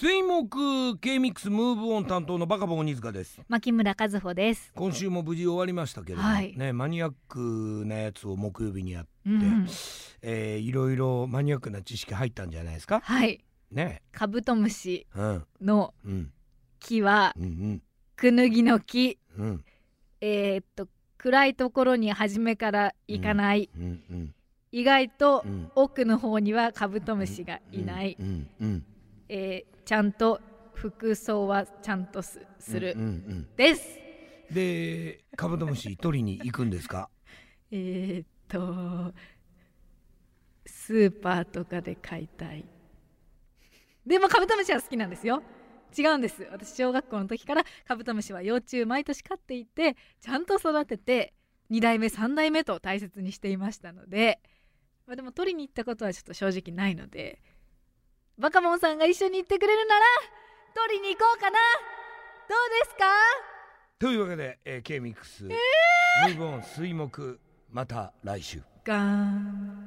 水木 K ミックスムーブオン担当のバカボン鬼塚です。牧村和穂です。今週も無事終わりましたけれども、はい。ねマニアックなやつを木曜日にやって、うん。えーいろいろマニアックな知識入ったんじゃないですか？はい。ね。カブトムシうん。のうん。木はうんクヌギの木。うん。うんえーっと暗いところに初めから行かない。うんうん意外とうん。奥の方にはカブトムシがいない。うんうんえーちゃんと服装はちゃんとすする、うんうんです。でカブトムシ取りに行くんですか？えーっとスーパーとかで買いたい。でもカブトムシは好きなんですよ。違うんです。私小学校の時からカブトムシは幼虫毎年飼っていてちゃんと育てて2代目3代目と大切にしていましたので、まあ、でも取りに行ったことはちょっと正直ないのでバカモンさんが一緒に行ってくれるなら取りに行こうかな。どうですか？というわけで、えー、K ミックス、ムー！ブオン水木また来週。ガーン